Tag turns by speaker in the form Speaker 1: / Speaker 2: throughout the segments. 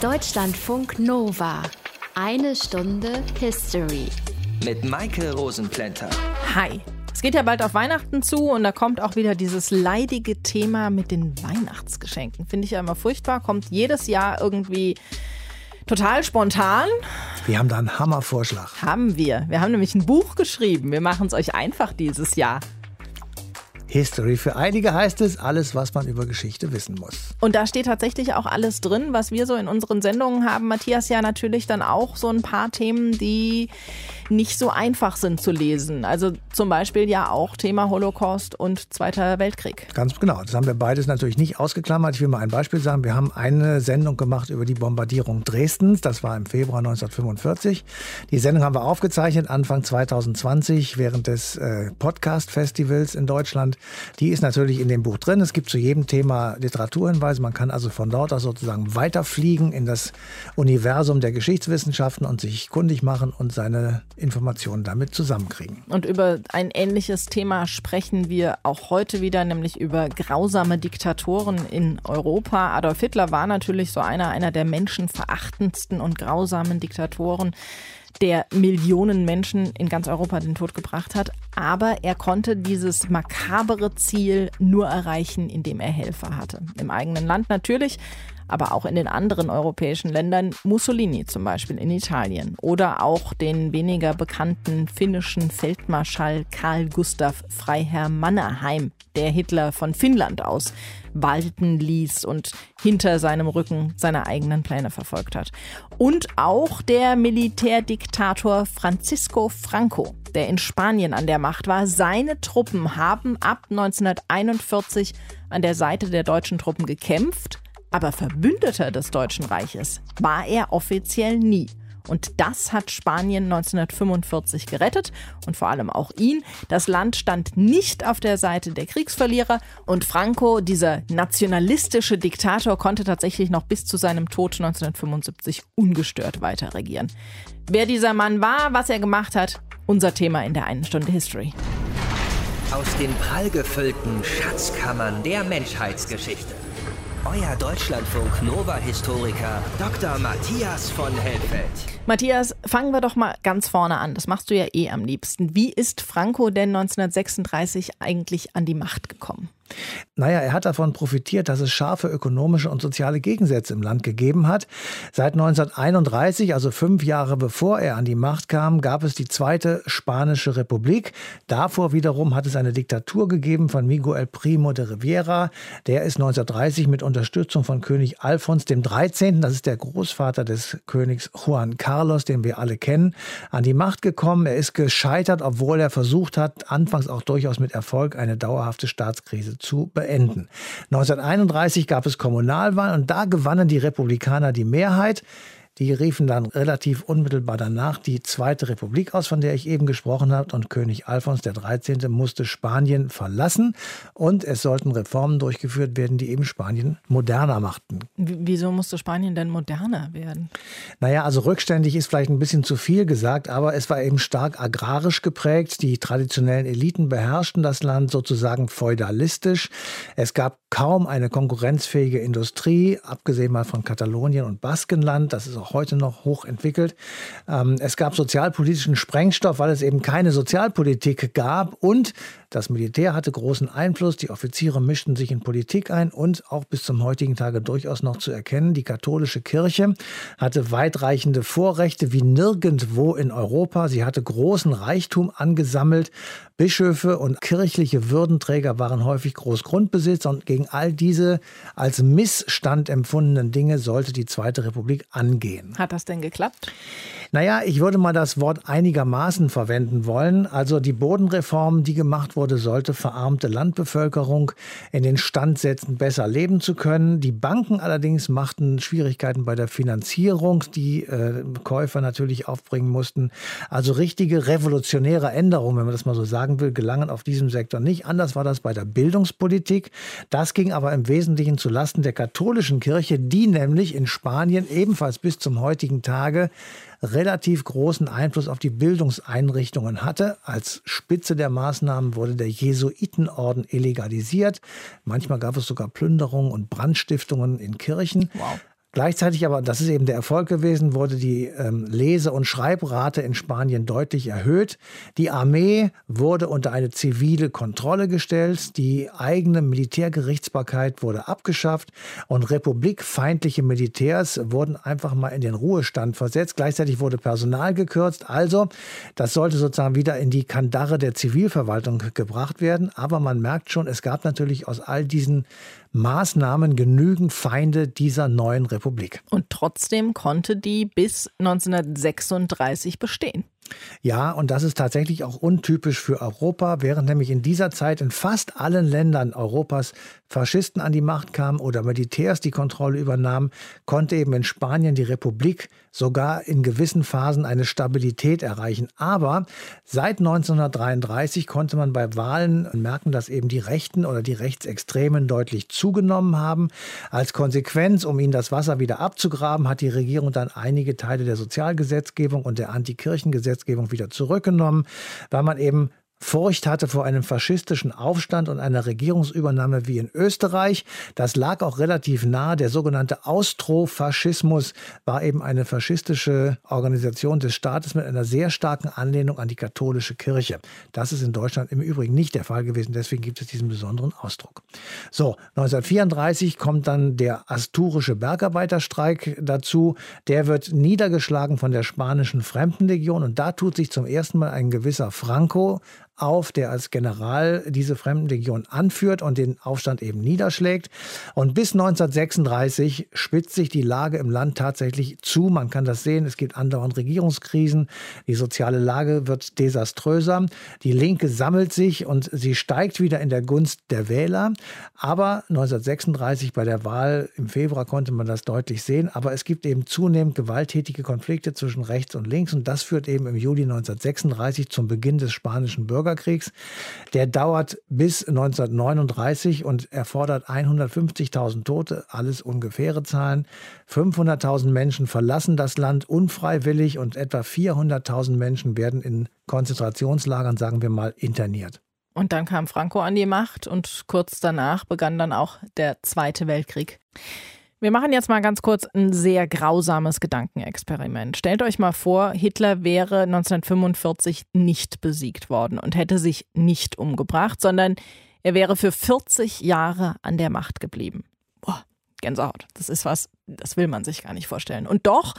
Speaker 1: Deutschlandfunk Nova. Eine Stunde History.
Speaker 2: Mit Maike Rosenplanter.
Speaker 3: Hi. Es geht ja bald auf Weihnachten zu und da kommt auch wieder dieses leidige Thema mit den Weihnachtsgeschenken. Finde ich ja immer furchtbar. Kommt jedes Jahr irgendwie total spontan.
Speaker 4: Wir haben da einen Hammervorschlag.
Speaker 3: Haben wir. Wir haben nämlich ein Buch geschrieben. Wir machen es euch einfach dieses Jahr.
Speaker 4: History. Für einige heißt es alles, was man über Geschichte wissen muss.
Speaker 3: Und da steht tatsächlich auch alles drin, was wir so in unseren Sendungen haben. Matthias ja natürlich dann auch so ein paar Themen, die nicht so einfach sind zu lesen. Also zum Beispiel ja auch Thema Holocaust und Zweiter Weltkrieg.
Speaker 4: Ganz genau. Das haben wir beides natürlich nicht ausgeklammert. Ich will mal ein Beispiel sagen. Wir haben eine Sendung gemacht über die Bombardierung Dresdens. Das war im Februar 1945. Die Sendung haben wir aufgezeichnet Anfang 2020 während des äh, Podcast-Festivals in Deutschland. Die ist natürlich in dem Buch drin. Es gibt zu jedem Thema Literaturhinweise. Man kann also von dort aus sozusagen weiterfliegen in das Universum der Geschichtswissenschaften und sich kundig machen und seine Informationen damit zusammenkriegen.
Speaker 3: Und über ein ähnliches Thema sprechen wir auch heute wieder, nämlich über grausame Diktatoren in Europa. Adolf Hitler war natürlich so einer, einer der menschenverachtendsten und grausamen Diktatoren der Millionen Menschen in ganz Europa den Tod gebracht hat. Aber er konnte dieses makabere Ziel nur erreichen, indem er Helfer hatte. Im eigenen Land natürlich, aber auch in den anderen europäischen Ländern, Mussolini zum Beispiel in Italien oder auch den weniger bekannten finnischen Feldmarschall Karl Gustav Freiherr Mannerheim, der Hitler von Finnland aus walten ließ und hinter seinem Rücken seine eigenen Pläne verfolgt hat. Und auch der Militärdiktator Francisco Franco, der in Spanien an der Macht war. Seine Truppen haben ab 1941 an der Seite der deutschen Truppen gekämpft aber Verbündeter des Deutschen Reiches war er offiziell nie. Und das hat Spanien 1945 gerettet und vor allem auch ihn. Das Land stand nicht auf der Seite der Kriegsverlierer und Franco, dieser nationalistische Diktator, konnte tatsächlich noch bis zu seinem Tod 1975 ungestört weiter regieren. Wer dieser Mann war, was er gemacht hat, unser Thema in der einen Stunde History.
Speaker 2: Aus den prallgefüllten Schatzkammern der Menschheitsgeschichte euer Deutschlandfunk Nova-Historiker Dr. Matthias von Helfeld.
Speaker 3: Matthias, fangen wir doch mal ganz vorne an. Das machst du ja eh am liebsten. Wie ist Franco denn 1936 eigentlich an die Macht gekommen?
Speaker 4: Naja, er hat davon profitiert, dass es scharfe ökonomische und soziale Gegensätze im Land gegeben hat. Seit 1931, also fünf Jahre bevor er an die Macht kam, gab es die Zweite Spanische Republik. Davor wiederum hat es eine Diktatur gegeben von Miguel Primo de Rivera. Der ist 1930 mit Unterstützung von König Alfons XIII., das ist der Großvater des Königs Juan Carlos, den wir alle kennen, an die Macht gekommen. Er ist gescheitert, obwohl er versucht hat, anfangs auch durchaus mit Erfolg, eine dauerhafte Staatskrise zu beenden. 1931 gab es Kommunalwahlen und da gewannen die Republikaner die Mehrheit. Die riefen dann relativ unmittelbar danach die Zweite Republik aus, von der ich eben gesprochen habe. Und König Alfons XIII. musste Spanien verlassen. Und es sollten Reformen durchgeführt werden, die eben Spanien moderner machten.
Speaker 3: Wieso musste Spanien denn moderner werden?
Speaker 4: Naja, also rückständig ist vielleicht ein bisschen zu viel gesagt, aber es war eben stark agrarisch geprägt. Die traditionellen Eliten beherrschten das Land sozusagen feudalistisch. Es gab kaum eine konkurrenzfähige Industrie, abgesehen mal von Katalonien und Baskenland. Das ist auch heute noch hoch entwickelt. Ähm, es gab sozialpolitischen Sprengstoff, weil es eben keine Sozialpolitik gab und das Militär hatte großen Einfluss, die Offiziere mischten sich in Politik ein und auch bis zum heutigen Tage durchaus noch zu erkennen, die katholische Kirche hatte weitreichende Vorrechte wie nirgendwo in Europa. Sie hatte großen Reichtum angesammelt. Bischöfe und kirchliche Würdenträger waren häufig Großgrundbesitzer und gegen all diese als Missstand empfundenen Dinge sollte die Zweite Republik angehen.
Speaker 3: Hat das denn geklappt?
Speaker 4: Naja, ich würde mal das Wort einigermaßen verwenden wollen. Also die Bodenreform, die gemacht wurde, sollte verarmte Landbevölkerung in den Stand setzen, besser leben zu können. Die Banken allerdings machten Schwierigkeiten bei der Finanzierung, die äh, Käufer natürlich aufbringen mussten. Also richtige revolutionäre Änderungen, wenn man das mal so sagen will, gelangen auf diesem Sektor nicht. Anders war das bei der Bildungspolitik. Das ging aber im Wesentlichen zu Lasten der katholischen Kirche, die nämlich in Spanien ebenfalls bis zum heutigen Tage relativ großen Einfluss auf die Bildungseinrichtungen hatte. Als Spitze der Maßnahmen wurde der Jesuitenorden illegalisiert. Manchmal gab es sogar Plünderungen und Brandstiftungen in Kirchen. Wow. Gleichzeitig aber, das ist eben der Erfolg gewesen, wurde die ähm, Lese- und Schreibrate in Spanien deutlich erhöht. Die Armee wurde unter eine zivile Kontrolle gestellt. Die eigene Militärgerichtsbarkeit wurde abgeschafft und republikfeindliche Militärs wurden einfach mal in den Ruhestand versetzt. Gleichzeitig wurde Personal gekürzt. Also, das sollte sozusagen wieder in die Kandare der Zivilverwaltung gebracht werden. Aber man merkt schon, es gab natürlich aus all diesen Maßnahmen genügend Feinde dieser neuen Republik.
Speaker 3: Und trotzdem konnte die bis 1936 bestehen.
Speaker 4: Ja, und das ist tatsächlich auch untypisch für Europa, während nämlich in dieser Zeit in fast allen Ländern Europas Faschisten an die Macht kamen oder Militärs die Kontrolle übernahmen, konnte eben in Spanien die Republik sogar in gewissen Phasen eine Stabilität erreichen. Aber seit 1933 konnte man bei Wahlen merken, dass eben die Rechten oder die Rechtsextremen deutlich zugenommen haben. Als Konsequenz, um ihnen das Wasser wieder abzugraben, hat die Regierung dann einige Teile der Sozialgesetzgebung und der Antikirchengesetzgebung wieder zurückgenommen, weil man eben Furcht hatte vor einem faschistischen Aufstand und einer Regierungsübernahme wie in Österreich. Das lag auch relativ nahe. Der sogenannte Austrofaschismus war eben eine faschistische Organisation des Staates mit einer sehr starken Anlehnung an die katholische Kirche. Das ist in Deutschland im Übrigen nicht der Fall gewesen. Deswegen gibt es diesen besonderen Ausdruck. So, 1934 kommt dann der asturische Bergarbeiterstreik dazu. Der wird niedergeschlagen von der spanischen Fremdenlegion und da tut sich zum ersten Mal ein gewisser Franco auf, der als General diese Fremdenlegion anführt und den Aufstand eben niederschlägt. Und bis 1936 spitzt sich die Lage im Land tatsächlich zu. Man kann das sehen. Es gibt andauernd Regierungskrisen. Die soziale Lage wird desaströser. Die Linke sammelt sich und sie steigt wieder in der Gunst der Wähler. Aber 1936 bei der Wahl im Februar konnte man das deutlich sehen. Aber es gibt eben zunehmend gewalttätige Konflikte zwischen rechts und links. Und das führt eben im Juli 1936 zum Beginn des spanischen Bürgerkriegs. Bürgerkriegs. Der dauert bis 1939 und erfordert 150.000 Tote, alles ungefähre Zahlen. 500.000 Menschen verlassen das Land unfreiwillig und etwa 400.000 Menschen werden in Konzentrationslagern, sagen wir mal, interniert.
Speaker 3: Und dann kam Franco an die Macht und kurz danach begann dann auch der Zweite Weltkrieg. Wir machen jetzt mal ganz kurz ein sehr grausames Gedankenexperiment. Stellt euch mal vor, Hitler wäre 1945 nicht besiegt worden und hätte sich nicht umgebracht, sondern er wäre für 40 Jahre an der Macht geblieben. Boah, Gänsehaut. Das ist was, das will man sich gar nicht vorstellen. Und doch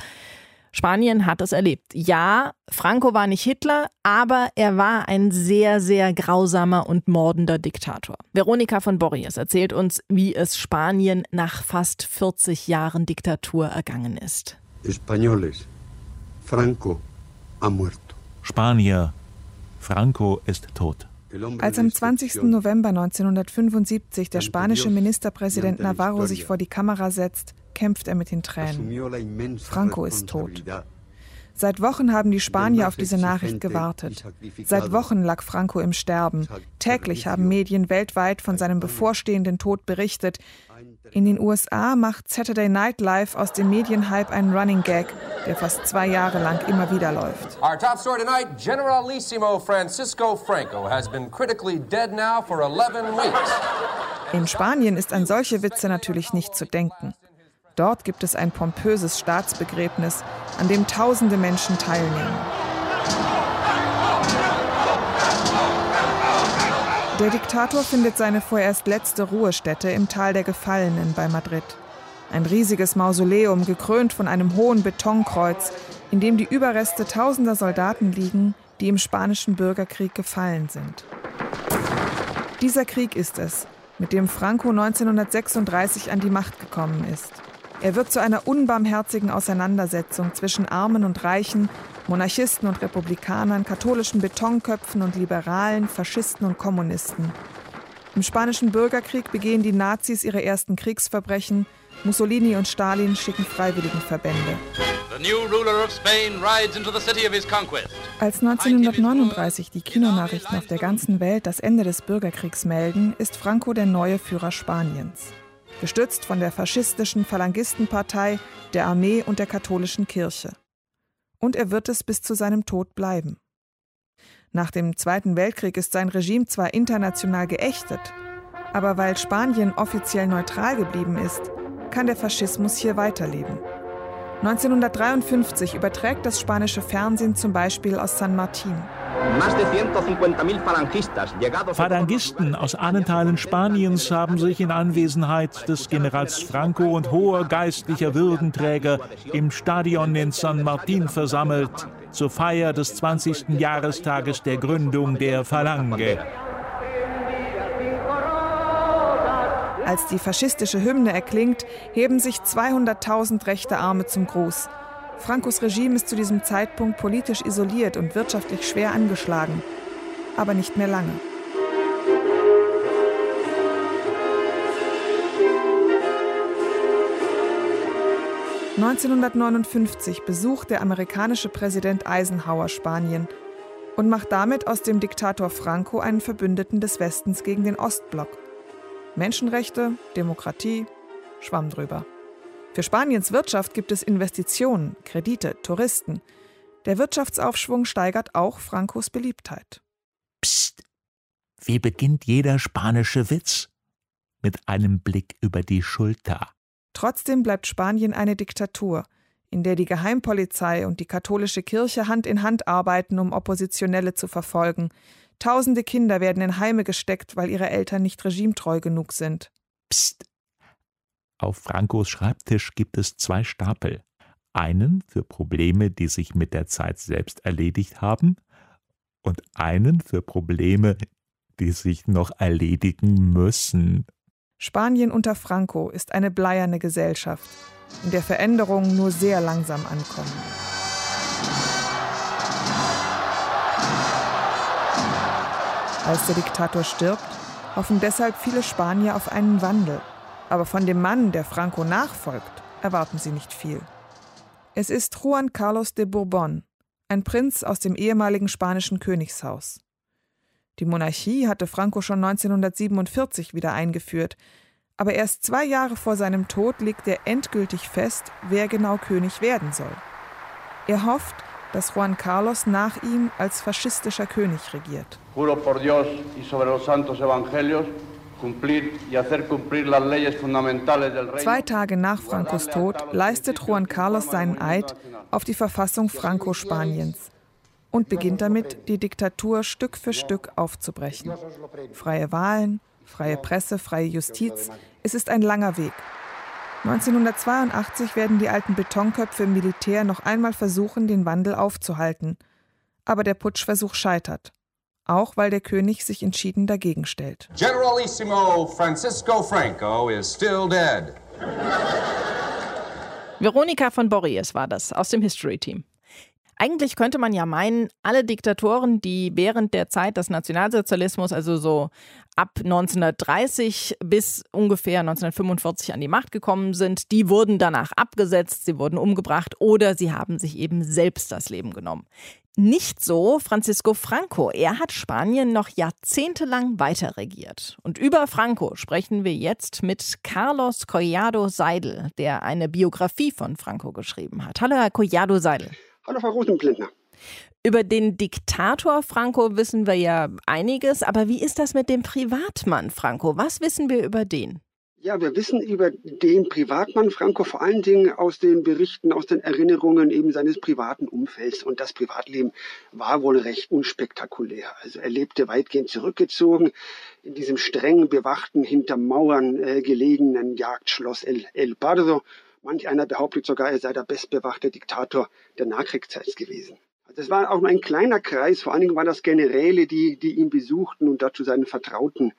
Speaker 3: Spanien hat es erlebt. Ja, Franco war nicht Hitler, aber er war ein sehr, sehr grausamer und mordender Diktator. Veronika von Borries erzählt uns, wie es Spanien nach fast 40 Jahren Diktatur ergangen ist.
Speaker 5: Españoles, Franco ha muerto.
Speaker 6: Spanier, Franco ist tot.
Speaker 7: Als am 20. November 1975 der spanische Ministerpräsident Navarro sich vor die Kamera setzt, kämpft er mit den Tränen. Franco ist tot. Seit Wochen haben die Spanier auf diese Nachricht gewartet. Seit Wochen lag Franco im Sterben. Täglich haben Medien weltweit von seinem bevorstehenden Tod berichtet. In den USA macht Saturday Night Live aus dem Medienhype einen Running Gag, der fast zwei Jahre lang immer wieder läuft. Our top story tonight, Generalissimo Francisco Franco has been critically dead now for 11 weeks. In Spanien ist an solche Witze natürlich nicht zu denken. Dort gibt es ein pompöses Staatsbegräbnis, an dem tausende Menschen teilnehmen. Der Diktator findet seine vorerst letzte Ruhestätte im Tal der Gefallenen bei Madrid. Ein riesiges Mausoleum, gekrönt von einem hohen Betonkreuz, in dem die Überreste tausender Soldaten liegen, die im spanischen Bürgerkrieg gefallen sind. Dieser Krieg ist es, mit dem Franco 1936 an die Macht gekommen ist. Er wird zu einer unbarmherzigen Auseinandersetzung zwischen Armen und Reichen, Monarchisten und Republikanern, katholischen Betonköpfen und Liberalen, Faschisten und Kommunisten. Im spanischen Bürgerkrieg begehen die Nazis ihre ersten Kriegsverbrechen, Mussolini und Stalin schicken Freiwilligenverbände. Als 1939 die Kinonachrichten auf der ganzen Welt das Ende des Bürgerkriegs melden, ist Franco der neue Führer Spaniens. Gestützt von der faschistischen Phalangistenpartei, der Armee und der katholischen Kirche und er wird es bis zu seinem Tod bleiben. Nach dem Zweiten Weltkrieg ist sein Regime zwar international geächtet, aber weil Spanien offiziell neutral geblieben ist, kann der Faschismus hier weiterleben. 1953 überträgt das spanische Fernsehen zum Beispiel aus San Martin.
Speaker 6: Falangisten aus allen Teilen Spaniens haben sich in Anwesenheit des Generals Franco und hoher geistlicher Würdenträger im Stadion in San Martin versammelt zur Feier des 20. Jahrestages der Gründung der Falange.
Speaker 7: Als die faschistische Hymne erklingt, heben sich 200.000 rechte Arme zum Gruß. Francos Regime ist zu diesem Zeitpunkt politisch isoliert und wirtschaftlich schwer angeschlagen. Aber nicht mehr lange. (1959) besucht der amerikanische Präsident Eisenhower Spanien und macht damit aus dem Diktator Franco einen Verbündeten des Westens gegen den Ostblock. Menschenrechte, Demokratie, Schwamm drüber. Für Spaniens Wirtschaft gibt es Investitionen, Kredite, Touristen. Der Wirtschaftsaufschwung steigert auch Francos Beliebtheit.
Speaker 6: Psst, wie beginnt jeder spanische Witz? Mit einem Blick über die Schulter.
Speaker 7: Trotzdem bleibt Spanien eine Diktatur, in der die Geheimpolizei und die katholische Kirche Hand in Hand arbeiten, um Oppositionelle zu verfolgen, Tausende Kinder werden in Heime gesteckt, weil ihre Eltern nicht regimetreu genug sind.
Speaker 6: Psst. Auf Francos Schreibtisch gibt es zwei Stapel. Einen für Probleme, die sich mit der Zeit selbst erledigt haben, und einen für Probleme, die sich noch erledigen müssen.
Speaker 7: Spanien unter Franco ist eine bleierne Gesellschaft, in der Veränderungen nur sehr langsam ankommen. Als der Diktator stirbt, hoffen deshalb viele Spanier auf einen Wandel. Aber von dem Mann, der Franco nachfolgt, erwarten sie nicht viel. Es ist Juan Carlos de Bourbon, ein Prinz aus dem ehemaligen spanischen Königshaus. Die Monarchie hatte Franco schon 1947 wieder eingeführt, aber erst zwei Jahre vor seinem Tod legt er endgültig fest, wer genau König werden soll. Er hofft, dass Juan Carlos nach ihm als faschistischer König regiert. Juro por Dios y sobre los santos evangelios Zwei Tage nach Francos Tod leistet Juan Carlos seinen Eid auf die Verfassung Franco-Spaniens und beginnt damit, die Diktatur Stück für Stück aufzubrechen. Freie Wahlen, freie Presse, freie Justiz, es ist ein langer Weg. 1982 werden die alten Betonköpfe im Militär noch einmal versuchen, den Wandel aufzuhalten. Aber der Putschversuch scheitert. Auch weil der König sich entschieden dagegen stellt. Generalissimo Francisco Franco is still dead.
Speaker 3: Veronika von Borries war das aus dem History Team. Eigentlich könnte man ja meinen, alle Diktatoren, die während der Zeit des Nationalsozialismus, also so ab 1930 bis ungefähr 1945 an die Macht gekommen sind, die wurden danach abgesetzt, sie wurden umgebracht oder sie haben sich eben selbst das Leben genommen. Nicht so Francisco Franco. Er hat Spanien noch jahrzehntelang weiter regiert. Und über Franco sprechen wir jetzt mit Carlos Collado Seidel, der eine Biografie von Franco geschrieben hat. Hallo, Herr Collado Seidel.
Speaker 8: Hallo, Frau Rosenblindner.
Speaker 3: Über den Diktator Franco wissen wir ja einiges, aber wie ist das mit dem Privatmann Franco? Was wissen wir über den?
Speaker 8: Ja, wir wissen über den Privatmann Franco vor allen Dingen aus den Berichten, aus den Erinnerungen eben seines privaten Umfelds. Und das Privatleben war wohl recht unspektakulär. Also er lebte weitgehend zurückgezogen in diesem streng bewachten, hinter Mauern äh, gelegenen Jagdschloss El, El Pardo Manch einer behauptet sogar, er sei der bestbewachte Diktator der Nachkriegszeit gewesen. Also es war auch nur ein kleiner Kreis, vor allen Dingen waren das Generäle, die, die ihn besuchten und dazu seinen Vertrauten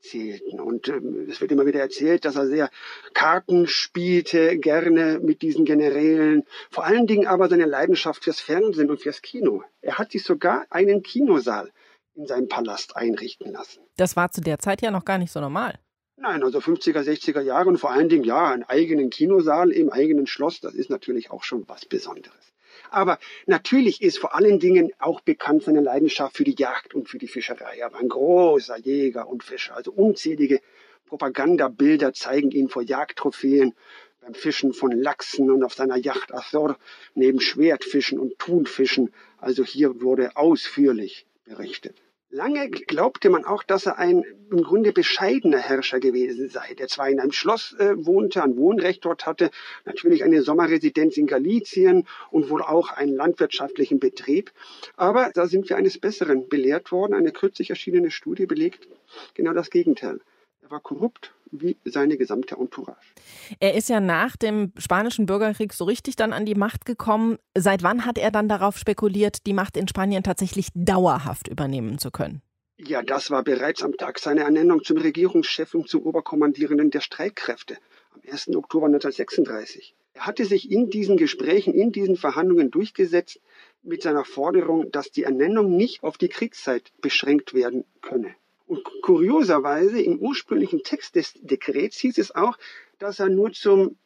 Speaker 8: zählten. Und ähm, es wird immer wieder erzählt, dass er sehr Karten spielte, gerne mit diesen Generälen. Vor allen Dingen aber seine Leidenschaft fürs Fernsehen und fürs Kino. Er hat sich sogar einen Kinosaal in seinem Palast einrichten lassen.
Speaker 3: Das war zu der Zeit ja noch gar nicht so normal.
Speaker 8: Nein, also 50er, 60er Jahre und vor allen Dingen, ja, einen eigenen Kinosaal im eigenen Schloss, das ist natürlich auch schon was Besonderes. Aber natürlich ist vor allen Dingen auch bekannt seine Leidenschaft für die Jagd und für die Fischerei. Er war ein großer Jäger und Fischer. Also unzählige Propagandabilder zeigen ihn vor Jagdtrophäen, beim Fischen von Lachsen und auf seiner Yacht Azor neben Schwertfischen und Thunfischen. Also hier wurde ausführlich berichtet. Lange glaubte man auch, dass er ein im Grunde bescheidener Herrscher gewesen sei, der zwar in einem Schloss äh, wohnte, ein Wohnrecht dort hatte, natürlich eine Sommerresidenz in Galizien und wohl auch einen landwirtschaftlichen Betrieb. Aber da sind wir eines Besseren belehrt worden. Eine kürzlich erschienene Studie belegt genau das Gegenteil. Er war korrupt wie seine gesamte Entourage.
Speaker 3: Er ist ja nach dem spanischen Bürgerkrieg so richtig dann an die Macht gekommen. Seit wann hat er dann darauf spekuliert, die Macht in Spanien tatsächlich dauerhaft übernehmen zu können?
Speaker 8: Ja, das war bereits am Tag seiner Ernennung zum Regierungschef und zum Oberkommandierenden der Streitkräfte am 1. Oktober 1936. Er hatte sich in diesen Gesprächen, in diesen Verhandlungen durchgesetzt mit seiner Forderung, dass die Ernennung nicht auf die Kriegszeit beschränkt werden könne. Und kurioserweise im ursprünglichen Text des Dekrets hieß es auch, dass er nur zum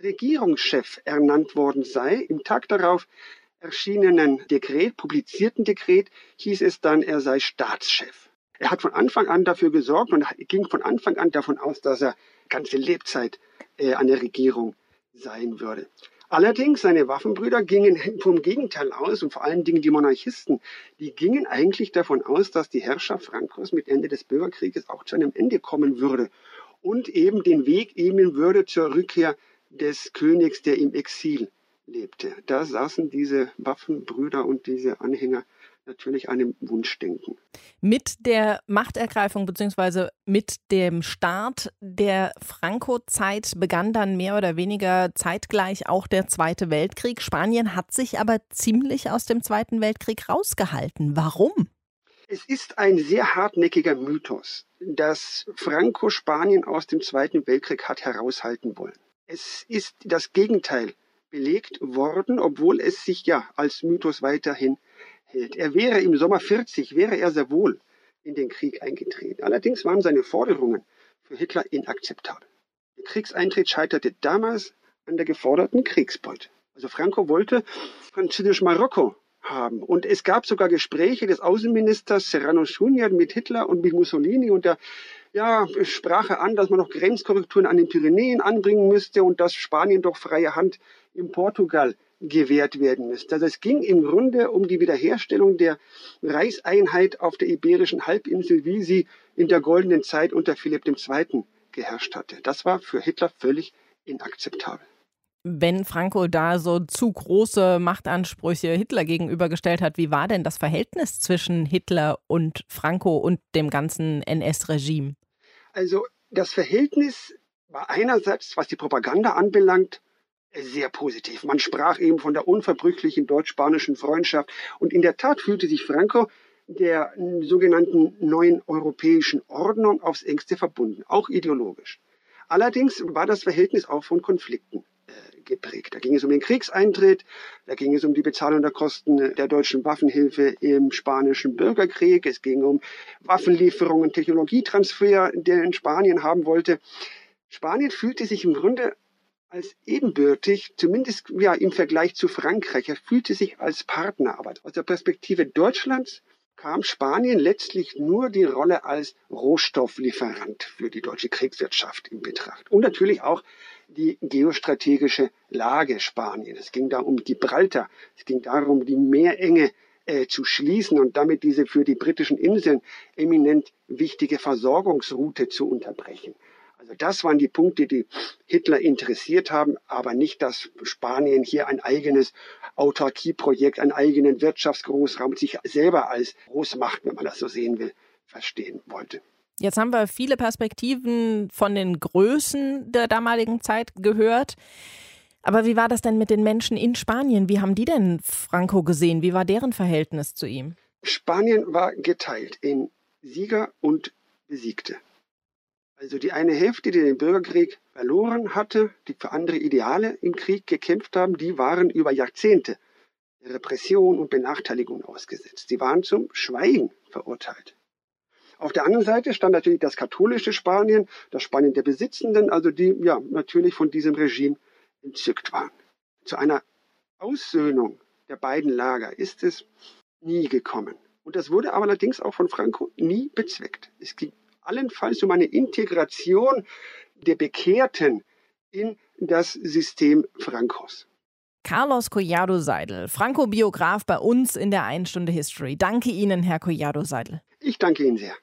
Speaker 8: Regierungschef ernannt worden sei. Im Tag darauf erschienenen Dekret, publizierten Dekret, hieß es dann, er sei Staatschef. Er hat von Anfang an dafür gesorgt und ging von Anfang an davon aus, dass er ganze Lebzeit äh, an der Regierung sein würde. Allerdings, seine Waffenbrüder gingen vom Gegenteil aus und vor allen Dingen die Monarchisten, die gingen eigentlich davon aus, dass die Herrschaft Frankos mit Ende des Bürgerkrieges auch zu einem Ende kommen würde und eben den Weg ebnen würde zur Rückkehr des Königs, der im Exil lebte. Da saßen diese Waffenbrüder und diese Anhänger natürlich einem Wunschdenken.
Speaker 3: Mit der Machtergreifung bzw. mit dem Start der Franco-Zeit begann dann mehr oder weniger zeitgleich auch der Zweite Weltkrieg. Spanien hat sich aber ziemlich aus dem Zweiten Weltkrieg rausgehalten. Warum?
Speaker 8: Es ist ein sehr hartnäckiger Mythos, dass Franco Spanien aus dem Zweiten Weltkrieg hat heraushalten wollen. Es ist das Gegenteil belegt worden, obwohl es sich ja als Mythos weiterhin hält. Er wäre im Sommer 40, wäre er sehr wohl in den Krieg eingetreten. Allerdings waren seine Forderungen für Hitler inakzeptabel. Der Kriegseintritt scheiterte damals an der geforderten Kriegsbeute. Also Franco wollte französisch-Marokko haben. Und es gab sogar Gespräche des Außenministers Serrano Junior mit Hitler und mit Mussolini und der ja, sprach er an, dass man noch Grenzkorrekturen an den Pyrenäen anbringen müsste und dass Spanien doch freie Hand in Portugal gewährt werden müsste. Also es ging im Grunde um die Wiederherstellung der Reichseinheit auf der iberischen Halbinsel, wie sie in der goldenen Zeit unter Philipp II. geherrscht hatte. Das war für Hitler völlig inakzeptabel.
Speaker 3: Wenn Franco da so zu große Machtansprüche Hitler gegenübergestellt hat, wie war denn das Verhältnis zwischen Hitler und Franco und dem ganzen NS-Regime?
Speaker 8: Also das Verhältnis war einerseits, was die Propaganda anbelangt, sehr positiv. Man sprach eben von der unverbrüchlichen deutsch-spanischen Freundschaft. Und in der Tat fühlte sich Franco der sogenannten neuen europäischen Ordnung aufs engste verbunden, auch ideologisch. Allerdings war das Verhältnis auch von Konflikten äh, geprägt. Da ging es um den Kriegseintritt, da ging es um die Bezahlung der Kosten der deutschen Waffenhilfe im spanischen Bürgerkrieg, es ging um Waffenlieferungen, Technologietransfer, den Spanien haben wollte. Spanien fühlte sich im Grunde als ebenbürtig, zumindest ja, im Vergleich zu Frankreich. Er fühlte sich als Partner. Aber aus der Perspektive Deutschlands kam Spanien letztlich nur die Rolle als Rohstofflieferant für die deutsche Kriegswirtschaft in Betracht. Und natürlich auch die geostrategische Lage Spaniens. Es ging da um Gibraltar. Es ging darum, die Meerenge äh, zu schließen und damit diese für die britischen Inseln eminent wichtige Versorgungsroute zu unterbrechen. Also das waren die Punkte, die Hitler interessiert haben, aber nicht, dass Spanien hier ein eigenes Autarkieprojekt, einen eigenen Wirtschaftsgroßraum sich selber als Großmacht, wenn man das so sehen will, verstehen wollte.
Speaker 3: Jetzt haben wir viele Perspektiven von den Größen der damaligen Zeit gehört. Aber wie war das denn mit den Menschen in Spanien? Wie haben die denn Franco gesehen? Wie war deren Verhältnis zu ihm?
Speaker 8: Spanien war geteilt in Sieger und Besiegte. Also die eine Hälfte, die den Bürgerkrieg verloren hatte, die für andere Ideale im Krieg gekämpft haben, die waren über Jahrzehnte Repression und Benachteiligung ausgesetzt. Sie waren zum Schweigen verurteilt. Auf der anderen Seite stand natürlich das katholische Spanien, das Spanien der Besitzenden, also die ja natürlich von diesem Regime entzückt waren. Zu einer Aussöhnung der beiden Lager ist es nie gekommen. Und das wurde aber allerdings auch von Franco nie bezweckt. Es ging allenfalls um eine Integration der Bekehrten in das System Frankos.
Speaker 3: Carlos Collado Seidel, Franco-Biograf bei uns in der 1 Stunde History. Danke Ihnen, Herr Collado Seidel.
Speaker 8: Ich danke Ihnen sehr.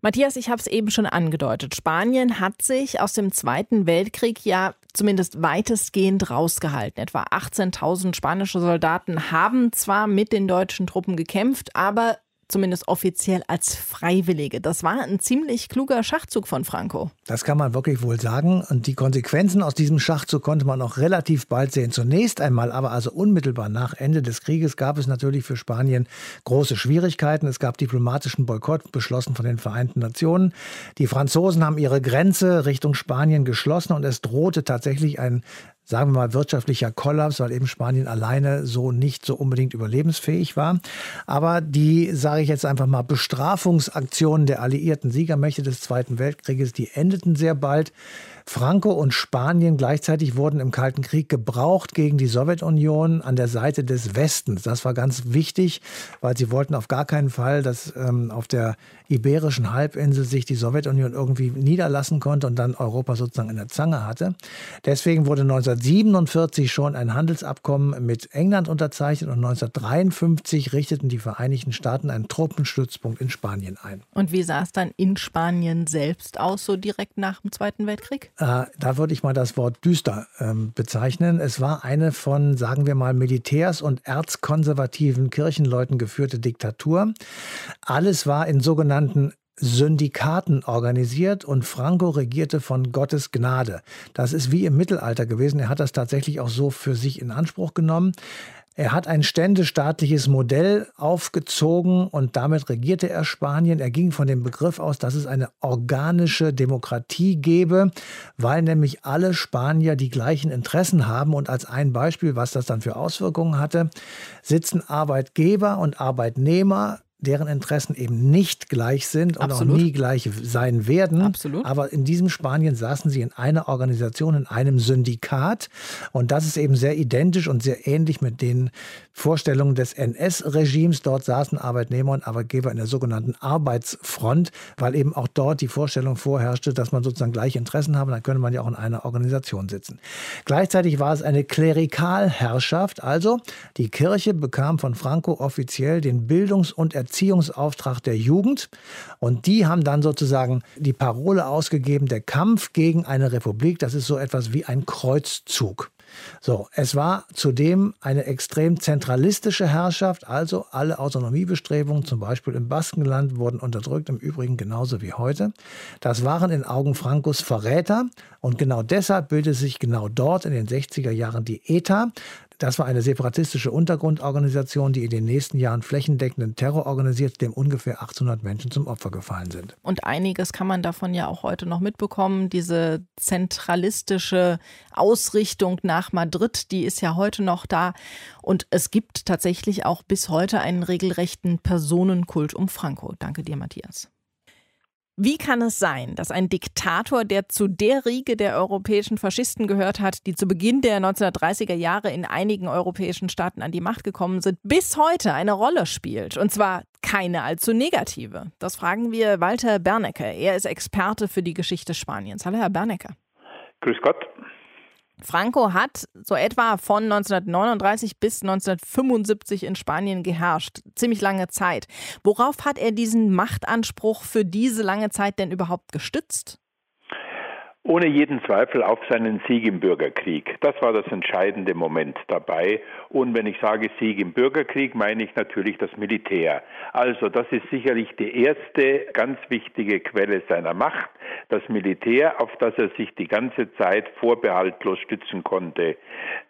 Speaker 3: Matthias, ich habe es eben schon angedeutet. Spanien hat sich aus dem Zweiten Weltkrieg ja zumindest weitestgehend rausgehalten. Etwa 18.000 spanische Soldaten haben zwar mit den deutschen Truppen gekämpft, aber zumindest offiziell als Freiwillige. Das war ein ziemlich kluger Schachzug von Franco.
Speaker 4: Das kann man wirklich wohl sagen. Und die Konsequenzen aus diesem Schachzug konnte man auch relativ bald sehen. Zunächst einmal aber, also unmittelbar nach Ende des Krieges, gab es natürlich für Spanien große Schwierigkeiten. Es gab diplomatischen Boykott, beschlossen von den Vereinten Nationen. Die Franzosen haben ihre Grenze Richtung Spanien geschlossen und es drohte tatsächlich ein sagen wir mal, wirtschaftlicher Kollaps, weil eben Spanien alleine so nicht so unbedingt überlebensfähig war. Aber die, sage ich jetzt einfach mal, Bestrafungsaktionen der alliierten Siegermächte des Zweiten Weltkrieges, die endeten sehr bald. Franco und Spanien gleichzeitig wurden im Kalten Krieg gebraucht gegen die Sowjetunion an der Seite des Westens. Das war ganz wichtig, weil sie wollten auf gar keinen Fall, dass ähm, auf der iberischen Halbinsel sich die Sowjetunion irgendwie niederlassen konnte und dann Europa sozusagen in der Zange hatte. Deswegen wurde 1947 schon ein Handelsabkommen mit England unterzeichnet und 1953 richteten die Vereinigten Staaten einen Truppenstützpunkt in Spanien ein.
Speaker 3: Und wie sah es dann in Spanien selbst aus, so direkt nach dem Zweiten Weltkrieg?
Speaker 4: Äh, da würde ich mal das Wort düster ähm, bezeichnen. Es war eine von, sagen wir mal, Militärs und erzkonservativen Kirchenleuten geführte Diktatur. Alles war in sogenannten Syndikaten organisiert und Franco regierte von Gottes Gnade. Das ist wie im Mittelalter gewesen. Er hat das tatsächlich auch so für sich in Anspruch genommen. Er hat ein ständestaatliches Modell aufgezogen und damit regierte er Spanien. Er ging von dem Begriff aus, dass es eine organische Demokratie gebe, weil nämlich alle Spanier die gleichen Interessen haben. Und als ein Beispiel, was das dann für Auswirkungen hatte, sitzen Arbeitgeber und Arbeitnehmer deren Interessen eben nicht gleich sind und Absolut. auch nie gleich sein werden.
Speaker 3: Absolut.
Speaker 4: Aber in diesem Spanien saßen sie in einer Organisation, in einem Syndikat. Und das ist eben sehr identisch und sehr ähnlich mit den Vorstellungen des NS-Regimes. Dort saßen Arbeitnehmer und Arbeitgeber in der sogenannten Arbeitsfront, weil eben auch dort die Vorstellung vorherrschte, dass man sozusagen gleiche Interessen habe. Dann könnte man ja auch in einer Organisation sitzen. Gleichzeitig war es eine Klerikalherrschaft. Also die Kirche bekam von Franco offiziell den Bildungs- und Erziehungsauftrag der Jugend. Und die haben dann sozusagen die Parole ausgegeben, der Kampf gegen eine Republik, das ist so etwas wie ein Kreuzzug. So, es war zudem eine extrem zentralistische Herrschaft, also alle Autonomiebestrebungen, zum Beispiel im Baskenland, wurden unterdrückt, im Übrigen genauso wie heute. Das waren in Augen Francos Verräter und genau deshalb bildete sich genau dort in den 60er Jahren die ETA. Das war eine separatistische Untergrundorganisation, die in den nächsten Jahren flächendeckenden Terror organisiert, dem ungefähr 800 Menschen zum Opfer gefallen sind.
Speaker 3: Und einiges kann man davon ja auch heute noch mitbekommen. Diese zentralistische Ausrichtung nach Madrid, die ist ja heute noch da. Und es gibt tatsächlich auch bis heute einen regelrechten Personenkult um Franco. Danke dir, Matthias. Wie kann es sein, dass ein Diktator, der zu der Riege der europäischen Faschisten gehört hat, die zu Beginn der 1930er Jahre in einigen europäischen Staaten an die Macht gekommen sind, bis heute eine Rolle spielt? Und zwar keine allzu negative. Das fragen wir Walter Bernecke. Er ist Experte für die Geschichte Spaniens. Hallo, Herr Bernecke.
Speaker 9: Grüß Gott.
Speaker 3: Franco hat so etwa von 1939 bis 1975 in Spanien geherrscht. Ziemlich lange Zeit. Worauf hat er diesen Machtanspruch für diese lange Zeit denn überhaupt gestützt?
Speaker 9: Ohne jeden Zweifel auf seinen Sieg im Bürgerkrieg. Das war das entscheidende Moment dabei. Und wenn ich sage Sieg im Bürgerkrieg, meine ich natürlich das Militär. Also das ist sicherlich die erste ganz wichtige Quelle seiner Macht, das Militär, auf das er sich die ganze Zeit vorbehaltlos stützen konnte.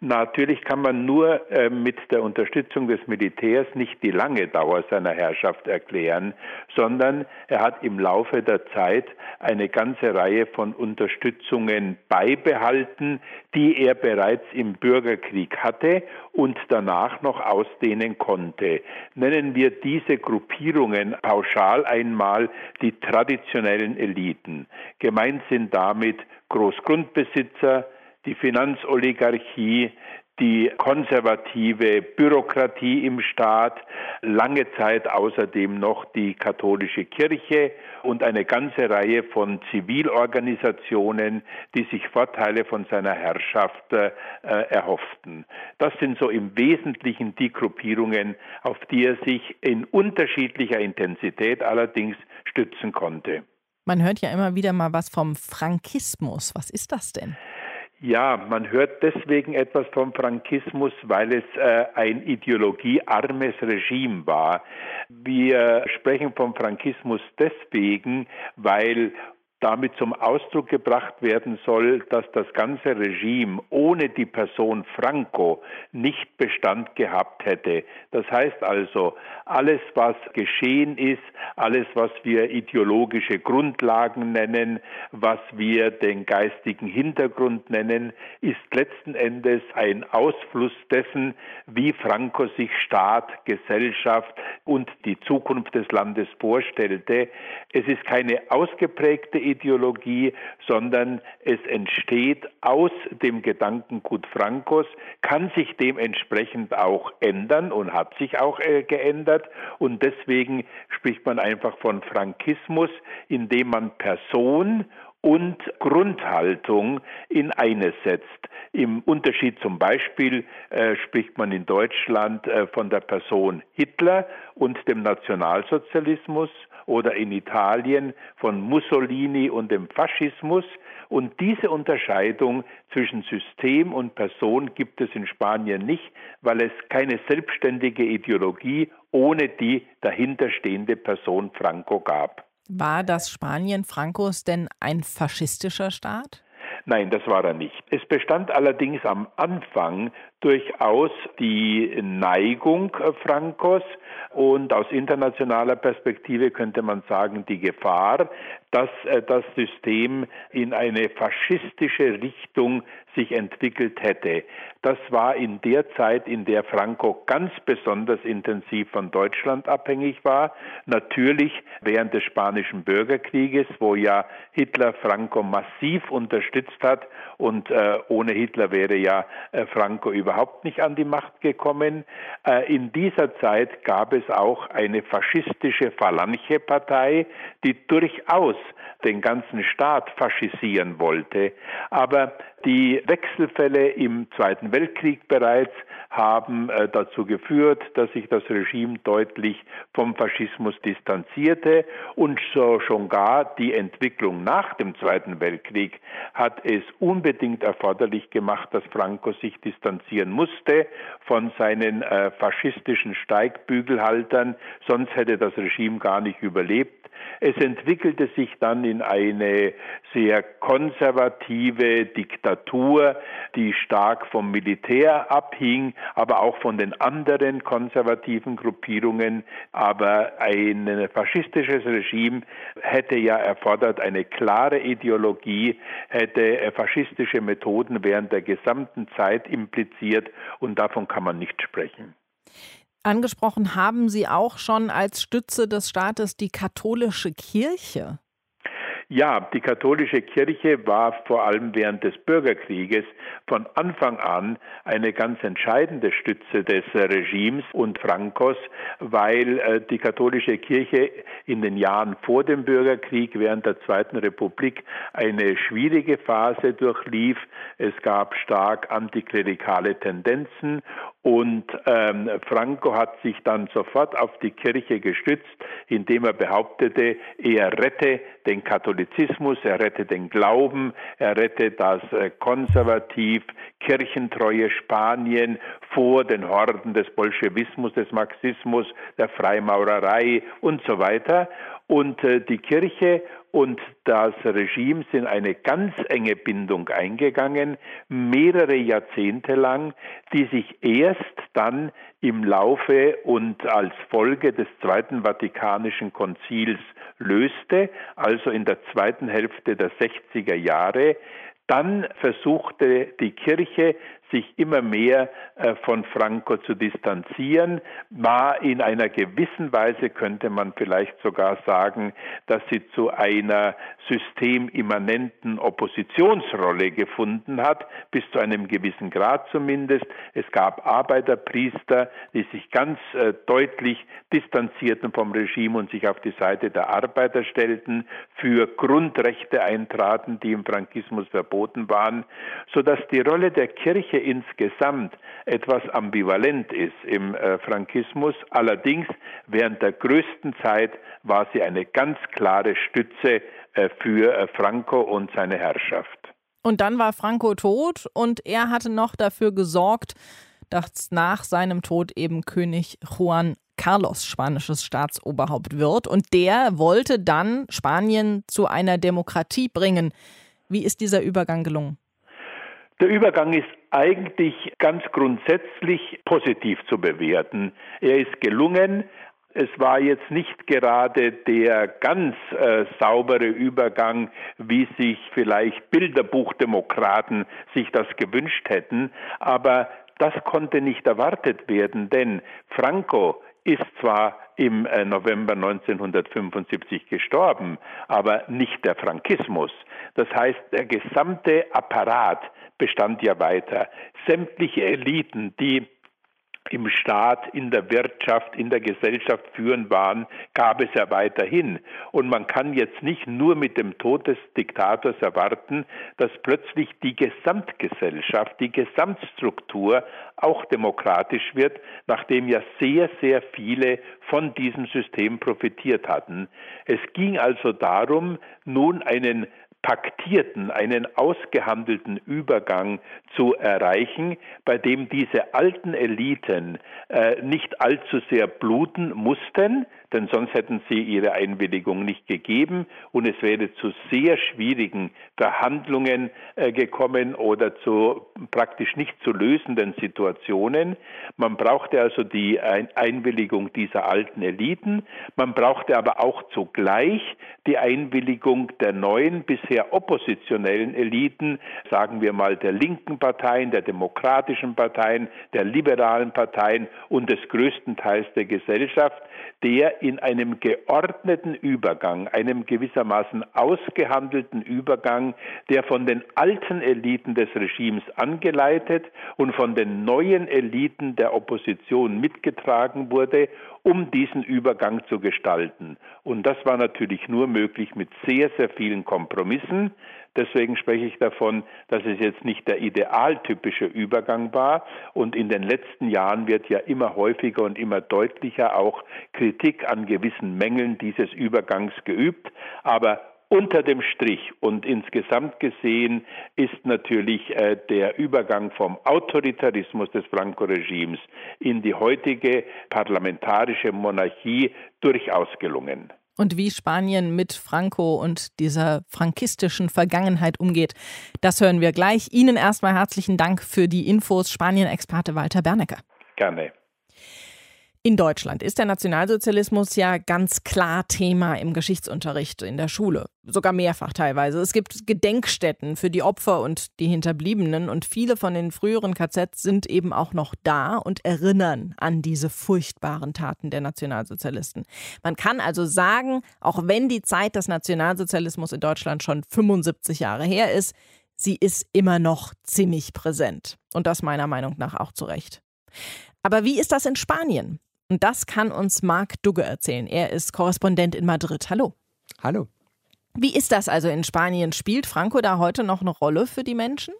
Speaker 9: Natürlich kann man nur äh, mit der Unterstützung des Militärs nicht die lange Dauer seiner Herrschaft erklären, sondern er hat im Laufe der Zeit eine ganze Reihe von Unterstützungen Unterstützungen beibehalten, die er bereits im Bürgerkrieg hatte und danach noch ausdehnen konnte. Nennen wir diese Gruppierungen pauschal einmal die traditionellen Eliten. Gemeint sind damit Großgrundbesitzer, die Finanzoligarchie, die konservative Bürokratie im Staat, lange Zeit außerdem noch die katholische Kirche und eine ganze Reihe von Zivilorganisationen, die sich Vorteile von seiner Herrschaft äh, erhofften. Das sind so im Wesentlichen die Gruppierungen, auf die er sich in unterschiedlicher Intensität allerdings stützen konnte.
Speaker 3: Man hört ja immer wieder mal was vom Frankismus. Was ist das denn?
Speaker 9: Ja, man hört deswegen etwas vom Frankismus, weil es äh, ein ideologiearmes Regime war. Wir sprechen vom Frankismus deswegen, weil damit zum Ausdruck gebracht werden soll, dass das ganze Regime ohne die Person Franco nicht Bestand gehabt hätte. Das heißt also, alles, was geschehen ist, alles, was wir ideologische Grundlagen nennen, was wir den geistigen Hintergrund nennen, ist letzten Endes ein Ausfluss dessen, wie Franco sich Staat, Gesellschaft und die Zukunft des Landes vorstellte. Es ist keine ausgeprägte Ideologie, sondern es entsteht aus dem Gedankengut Frankos, kann sich dementsprechend auch ändern und hat sich auch äh, geändert. Und deswegen spricht man einfach von Frankismus, indem man Person und Grundhaltung in eines setzt. Im Unterschied zum Beispiel äh, spricht man in Deutschland äh, von der Person Hitler und dem Nationalsozialismus oder in Italien von Mussolini und dem Faschismus. Und diese Unterscheidung zwischen System und Person gibt es in Spanien nicht, weil es keine selbstständige Ideologie ohne die dahinterstehende Person Franco gab.
Speaker 3: War das Spanien Francos denn ein faschistischer Staat?
Speaker 9: Nein, das war er nicht. Es bestand allerdings am Anfang durchaus die Neigung Francos und aus internationaler Perspektive könnte man sagen die Gefahr, dass äh, das System in eine faschistische Richtung sich entwickelt hätte. Das war in der Zeit, in der Franco ganz besonders intensiv von Deutschland abhängig war. Natürlich während des Spanischen Bürgerkrieges, wo ja Hitler Franco massiv unterstützt hat und äh, ohne Hitler wäre ja äh, Franco überhaupt nicht an die Macht gekommen. Äh, in dieser Zeit gab es auch eine faschistische Falange-Partei, die durchaus den ganzen Staat faschisieren wollte. Aber die Wechselfälle im Zweiten Weltkrieg bereits haben äh, dazu geführt, dass sich das Regime deutlich vom Faschismus distanzierte und so schon gar die Entwicklung nach dem Zweiten Weltkrieg hat es unbedingt erforderlich gemacht, dass Franco sich distanzieren musste von seinen äh, faschistischen Steigbügelhaltern, sonst hätte das Regime gar nicht überlebt. Es entwickelte sich dann in eine sehr konservative Diktatur, die stark vom Militär abhing, aber auch von den anderen konservativen Gruppierungen. Aber ein faschistisches Regime hätte ja erfordert eine klare Ideologie, hätte faschistische Methoden während der gesamten Zeit impliziert und davon kann man nicht sprechen.
Speaker 3: Angesprochen haben Sie auch schon als Stütze des Staates die katholische Kirche.
Speaker 9: Ja, die katholische Kirche war vor allem während des Bürgerkrieges von Anfang an eine ganz entscheidende Stütze des Regimes und Frankos, weil äh, die katholische Kirche in den Jahren vor dem Bürgerkrieg während der Zweiten Republik eine schwierige Phase durchlief. Es gab stark antiklerikale Tendenzen und ähm, Franco hat sich dann sofort auf die Kirche gestützt, indem er behauptete, er rette den Katholizismus, er rette den Glauben, er rette das äh, konservativ kirchentreue Spanien vor den Horden des Bolschewismus, des Marxismus, der Freimaurerei und so weiter. Und äh, die Kirche und das Regime sind eine ganz enge Bindung eingegangen, mehrere Jahrzehnte lang, die sich erst dann im Laufe und als Folge des Zweiten Vatikanischen Konzils löste, also in der zweiten Hälfte der 60er Jahre. Dann versuchte die Kirche, sich immer mehr äh, von Franco zu distanzieren, war in einer gewissen Weise, könnte man vielleicht sogar sagen, dass sie zu einer systemimmanenten Oppositionsrolle gefunden hat, bis zu einem gewissen Grad zumindest. Es gab Arbeiterpriester, die sich ganz äh, deutlich distanzierten vom Regime und sich auf die Seite der Arbeiter stellten, für Grundrechte eintraten, die im Frankismus verboten waren, so dass die Rolle der Kirche insgesamt etwas ambivalent ist im äh, Frankismus. Allerdings während der größten Zeit war sie eine ganz klare Stütze äh, für äh, Franco und seine Herrschaft.
Speaker 3: Und dann war Franco tot und er hatte noch dafür gesorgt, dass nach seinem Tod eben König Juan Carlos spanisches Staatsoberhaupt wird. Und der wollte dann Spanien zu einer Demokratie bringen. Wie ist dieser Übergang gelungen?
Speaker 9: Der Übergang ist eigentlich ganz grundsätzlich positiv zu bewerten. Er ist gelungen. Es war jetzt nicht gerade der ganz äh, saubere Übergang, wie sich vielleicht Bilderbuchdemokraten sich das gewünscht hätten, aber das konnte nicht erwartet werden, denn Franco ist zwar im äh, November 1975 gestorben, aber nicht der Frankismus. Das heißt, der gesamte Apparat bestand ja weiter. Sämtliche Eliten, die im Staat, in der Wirtschaft, in der Gesellschaft führen waren, gab es ja weiterhin. Und man kann jetzt nicht nur mit dem Tod des Diktators erwarten, dass plötzlich die Gesamtgesellschaft, die Gesamtstruktur auch demokratisch wird, nachdem ja sehr, sehr viele von diesem System profitiert hatten. Es ging also darum, nun einen paktierten, einen ausgehandelten Übergang zu erreichen, bei dem diese alten Eliten äh, nicht allzu sehr bluten mussten, denn sonst hätten sie ihre Einwilligung nicht gegeben und es wäre zu sehr schwierigen Verhandlungen äh, gekommen oder zu praktisch nicht zu lösenden Situationen. Man brauchte also die Einwilligung dieser alten Eliten, man brauchte aber auch zugleich die Einwilligung der neuen, bisher oppositionellen Eliten, sagen wir mal der linken Parteien, der demokratischen Parteien, der liberalen Parteien und des größten Teils der Gesellschaft, der in einem geordneten Übergang, einem gewissermaßen ausgehandelten Übergang, der von den alten Eliten des Regimes angeleitet und von den neuen Eliten der Opposition mitgetragen wurde, um diesen Übergang zu gestalten. Und das war natürlich nur möglich mit sehr, sehr vielen Kompromissen. Deswegen spreche ich davon, dass es jetzt nicht der idealtypische Übergang war. Und in den letzten Jahren wird ja immer häufiger und immer deutlicher auch Kritik an gewissen Mängeln dieses Übergangs geübt. Aber unter dem Strich und insgesamt gesehen ist natürlich äh, der Übergang vom Autoritarismus des Franco-Regimes in die heutige parlamentarische Monarchie durchaus gelungen
Speaker 3: und wie Spanien mit Franco und dieser frankistischen Vergangenheit umgeht. Das hören wir gleich. Ihnen erstmal herzlichen Dank für die Infos, Spanien-Experte Walter Bernecker.
Speaker 9: Gerne.
Speaker 3: In Deutschland ist der Nationalsozialismus ja ganz klar Thema im Geschichtsunterricht in der Schule, sogar mehrfach teilweise. Es gibt Gedenkstätten für die Opfer und die Hinterbliebenen und viele von den früheren KZs sind eben auch noch da und erinnern an diese furchtbaren Taten der Nationalsozialisten. Man kann also sagen, auch wenn die Zeit des Nationalsozialismus in Deutschland schon 75 Jahre her ist, sie ist immer noch ziemlich präsent und das meiner Meinung nach auch zu Recht. Aber wie ist das in Spanien? Und das kann uns Marc Dugge erzählen. Er ist Korrespondent in Madrid. Hallo.
Speaker 10: Hallo.
Speaker 3: Wie ist das also in Spanien? Spielt Franco da heute noch eine Rolle für die Menschen?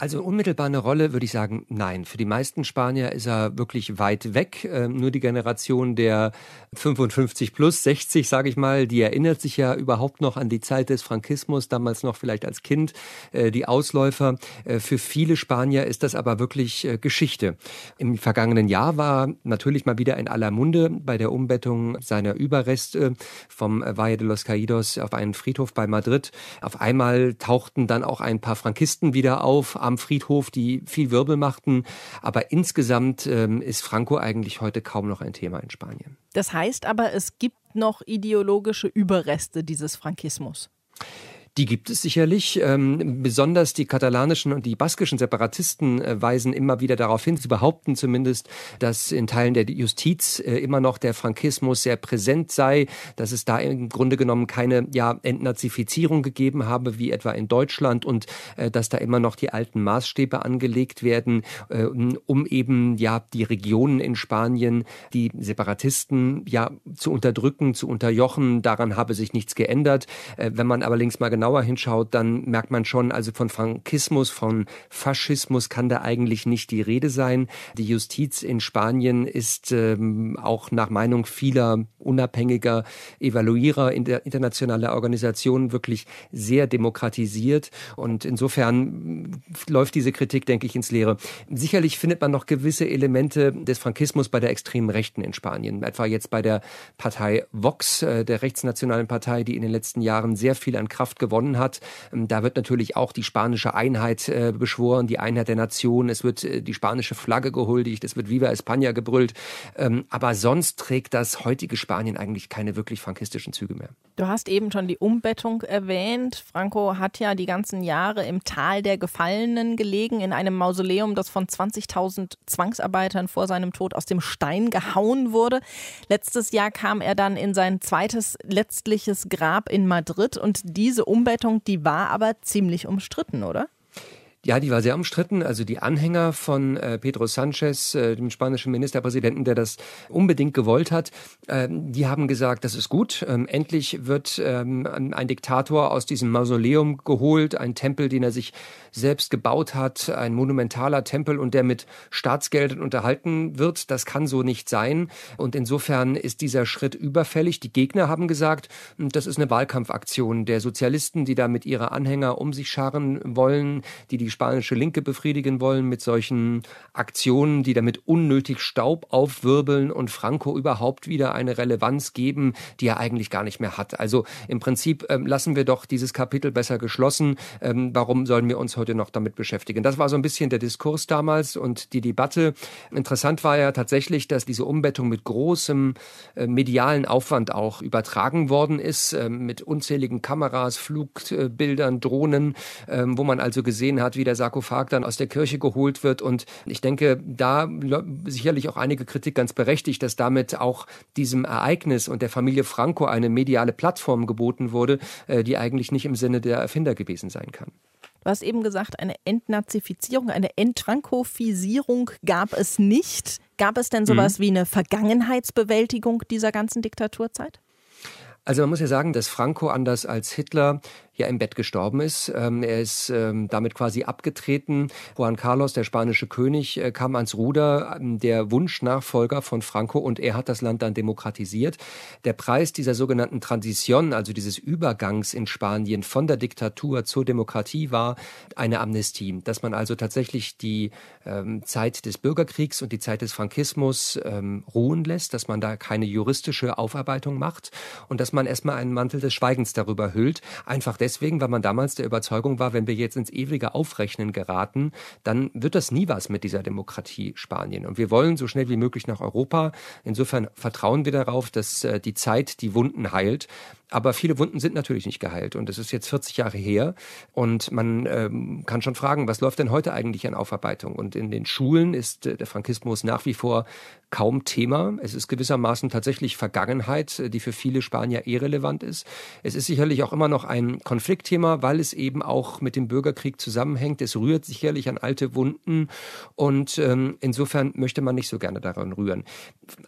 Speaker 10: Also unmittelbar eine Rolle würde ich sagen, nein. Für die meisten Spanier ist er wirklich weit weg. Ähm, nur die Generation der 55 plus, 60, sage ich mal, die erinnert sich ja überhaupt noch an die Zeit des Frankismus, damals noch vielleicht als Kind, äh, die Ausläufer. Äh, für viele Spanier ist das aber wirklich äh, Geschichte. Im vergangenen Jahr war natürlich mal wieder in aller Munde bei der Umbettung seiner Überreste vom Valle de los Caídos auf einen Friedhof bei Madrid. Auf einmal tauchten dann auch ein paar Frankisten wieder auf am Friedhof, die viel Wirbel machten. Aber insgesamt ähm, ist Franco eigentlich heute kaum noch ein Thema in Spanien.
Speaker 3: Das heißt aber, es gibt noch ideologische Überreste dieses Frankismus.
Speaker 10: Die gibt es sicherlich. Ähm, besonders die katalanischen und die baskischen Separatisten äh, weisen immer wieder darauf hin. Sie behaupten zumindest, dass in Teilen der Justiz äh, immer noch der Frankismus sehr präsent sei, dass es da im Grunde genommen keine ja, Entnazifizierung gegeben habe, wie etwa in Deutschland und äh, dass da immer noch die alten Maßstäbe angelegt werden, äh, um eben ja die Regionen in Spanien, die Separatisten ja zu unterdrücken, zu unterjochen. Daran habe sich nichts geändert. Äh, wenn man aber links mal genauer hinschaut, dann merkt man schon, also von Frankismus, von Faschismus kann da eigentlich nicht die Rede sein. Die Justiz in Spanien ist ähm, auch nach Meinung vieler unabhängiger Evaluierer in der internationaler Organisationen wirklich sehr demokratisiert und insofern läuft diese Kritik, denke ich, ins Leere. Sicherlich findet man noch gewisse Elemente des Frankismus bei der extremen Rechten in Spanien, etwa jetzt bei der Partei Vox, äh, der rechtsnationalen Partei, die in den letzten Jahren sehr viel an Kraft gewonnen hat. Ähm, da wird natürlich auch die spanische Einheit äh, beschworen, die Einheit der Nation. Es wird äh, die spanische Flagge gehuldigt, es wird Viva España gebrüllt. Ähm, aber sonst trägt das heutige Spanien eigentlich keine wirklich frankistischen Züge mehr.
Speaker 3: Du hast eben schon die Umbettung erwähnt. Franco hat ja die ganzen Jahre im Tal der Gefallenen gelegen, in einem Mausoleum, das von 20.000 Zwangsarbeitern vor seinem Tod aus dem Stein gehauen wurde. Letztes Jahr kam er dann in sein zweites letztliches Grab in Madrid und diese Umbettung, die war aber ziemlich umstritten, oder?
Speaker 10: Ja, die war sehr umstritten. Also die Anhänger von äh, Pedro Sanchez, äh, dem spanischen Ministerpräsidenten, der das unbedingt gewollt hat, äh, die haben gesagt, das ist gut. Ähm, endlich wird ähm, ein Diktator aus diesem Mausoleum geholt, ein Tempel, den er sich selbst gebaut hat, ein monumentaler Tempel und der mit Staatsgeldern unterhalten wird. Das kann so nicht sein. Und insofern ist dieser Schritt überfällig. Die Gegner haben gesagt, das ist eine Wahlkampfaktion der Sozialisten, die da mit ihrer Anhänger um sich scharen wollen, die die spanische Linke befriedigen wollen mit solchen Aktionen, die damit unnötig Staub aufwirbeln und Franco überhaupt wieder eine Relevanz geben, die er eigentlich gar nicht mehr hat. Also im Prinzip ähm, lassen wir doch dieses Kapitel besser geschlossen. Ähm, warum sollen wir uns heute noch damit beschäftigen? Das war so ein bisschen der Diskurs damals und die Debatte. Interessant war ja tatsächlich, dass diese Umbettung mit großem äh, medialen Aufwand auch übertragen worden ist, äh, mit unzähligen Kameras, Flugbildern, Drohnen, äh, wo man also gesehen hat, wie der Sarkophag dann aus der Kirche geholt wird. Und ich denke, da sicherlich auch einige Kritik ganz berechtigt, dass damit auch diesem Ereignis und der Familie Franco eine mediale Plattform geboten wurde, äh, die eigentlich nicht im Sinne der Erfinder gewesen sein kann.
Speaker 3: Du hast eben gesagt, eine Entnazifizierung, eine Entfrankofisierung gab es nicht. Gab es denn sowas mhm. wie eine Vergangenheitsbewältigung dieser ganzen Diktaturzeit?
Speaker 10: Also man muss ja sagen, dass Franco anders als Hitler ja im Bett gestorben ist. Ähm, er ist ähm, damit quasi abgetreten. Juan Carlos, der spanische König, äh, kam ans Ruder, ähm, der Wunschnachfolger von Franco und er hat das Land dann demokratisiert. Der Preis dieser sogenannten Transition, also dieses Übergangs in Spanien von der Diktatur zur Demokratie war eine Amnestie, dass man also tatsächlich die ähm, Zeit des Bürgerkriegs und die Zeit des Frankismus ähm, ruhen lässt, dass man da keine juristische Aufarbeitung macht und dass man erstmal einen Mantel des Schweigens darüber hüllt, einfach deswegen, deswegen, weil man damals der Überzeugung war, wenn wir jetzt ins ewige Aufrechnen geraten, dann wird das nie was mit dieser Demokratie Spanien. Und wir wollen so schnell wie möglich nach Europa. Insofern vertrauen wir darauf, dass äh, die Zeit die Wunden heilt. Aber viele Wunden sind natürlich nicht geheilt. Und es ist jetzt 40 Jahre her. Und man ähm, kann schon fragen, was läuft denn heute eigentlich an Aufarbeitung? Und in den Schulen ist äh, der Frankismus nach wie vor kaum Thema. Es ist gewissermaßen tatsächlich Vergangenheit, äh, die für viele Spanier irrelevant ist. Es ist sicherlich auch immer noch ein Konfliktthema, weil es eben auch mit dem Bürgerkrieg zusammenhängt. Es rührt sicherlich an alte Wunden. Und ähm, insofern möchte man nicht so gerne daran rühren.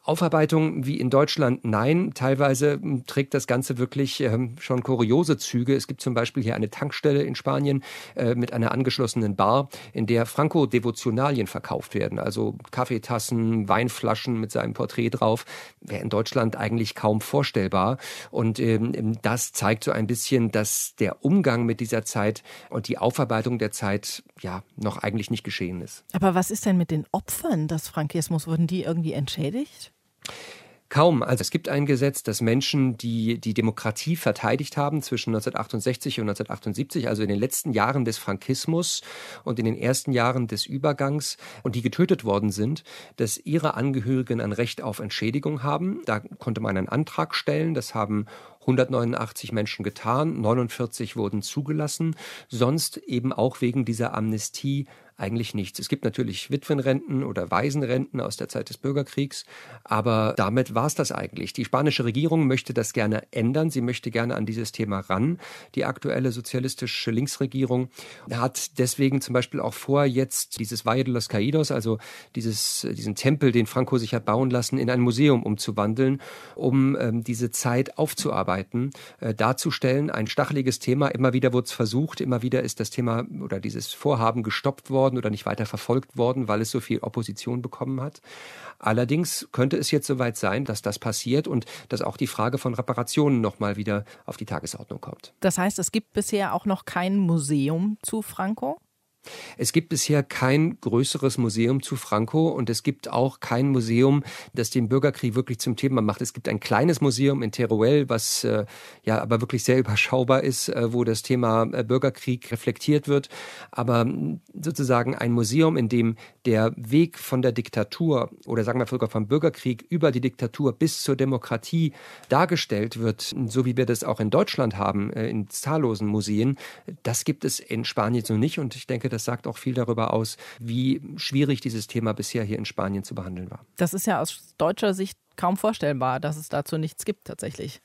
Speaker 10: Aufarbeitung wie in Deutschland, nein. Teilweise hm, trägt das Ganze wirklich wirklich ähm, schon kuriose Züge. Es gibt zum Beispiel hier eine Tankstelle in Spanien äh, mit einer angeschlossenen Bar, in der Franco-Devotionalien verkauft werden. Also Kaffeetassen, Weinflaschen mit seinem Porträt drauf. Wäre in Deutschland eigentlich kaum vorstellbar. Und ähm, das zeigt so ein bisschen, dass der Umgang mit dieser Zeit und die Aufarbeitung der Zeit ja noch eigentlich nicht geschehen ist.
Speaker 3: Aber was ist denn mit den Opfern des Frankismus? Wurden die irgendwie entschädigt?
Speaker 10: Kaum. Also es gibt ein Gesetz, das Menschen, die die Demokratie verteidigt haben zwischen 1968 und 1978, also in den letzten Jahren des Frankismus und in den ersten Jahren des Übergangs und die getötet worden sind, dass ihre Angehörigen ein Recht auf Entschädigung haben. Da konnte man einen Antrag stellen. Das haben 189 Menschen getan, 49 wurden zugelassen, sonst eben auch wegen dieser Amnestie eigentlich nichts. Es gibt natürlich Witwenrenten oder Waisenrenten aus der Zeit des Bürgerkriegs, aber damit war es das eigentlich. Die spanische Regierung möchte das gerne ändern. Sie möchte gerne an dieses Thema ran. Die aktuelle sozialistische Linksregierung hat deswegen zum Beispiel auch vor, jetzt dieses Valle de los Caídos, also dieses, diesen Tempel, den Franco sich hat bauen lassen, in ein Museum umzuwandeln, um ähm, diese Zeit aufzuarbeiten, äh, darzustellen. Ein stacheliges Thema. Immer wieder wurde es versucht. Immer wieder ist das Thema oder dieses Vorhaben gestoppt worden worden oder nicht weiter verfolgt worden, weil es so viel Opposition bekommen hat. Allerdings könnte es jetzt soweit sein, dass das passiert und dass auch die Frage von Reparationen nochmal wieder auf die Tagesordnung kommt.
Speaker 3: Das heißt, es gibt bisher auch noch kein Museum zu Franco?
Speaker 10: Es gibt bisher kein größeres Museum zu Franco und es gibt auch kein Museum, das den Bürgerkrieg wirklich zum Thema macht. Es gibt ein kleines Museum in Teruel, was äh, ja aber wirklich sehr überschaubar ist, äh, wo das Thema äh, Bürgerkrieg reflektiert wird. Aber sozusagen ein Museum, in dem der Weg von der Diktatur oder sagen wir sogar vom Bürgerkrieg über die Diktatur bis zur Demokratie dargestellt wird, so wie wir das auch in Deutschland haben, äh, in zahllosen Museen, das gibt es in Spanien so nicht und ich denke, das sagt auch viel darüber aus, wie schwierig dieses Thema bisher hier in Spanien zu behandeln war.
Speaker 3: Das ist ja aus deutscher Sicht kaum vorstellbar, dass es dazu nichts gibt tatsächlich.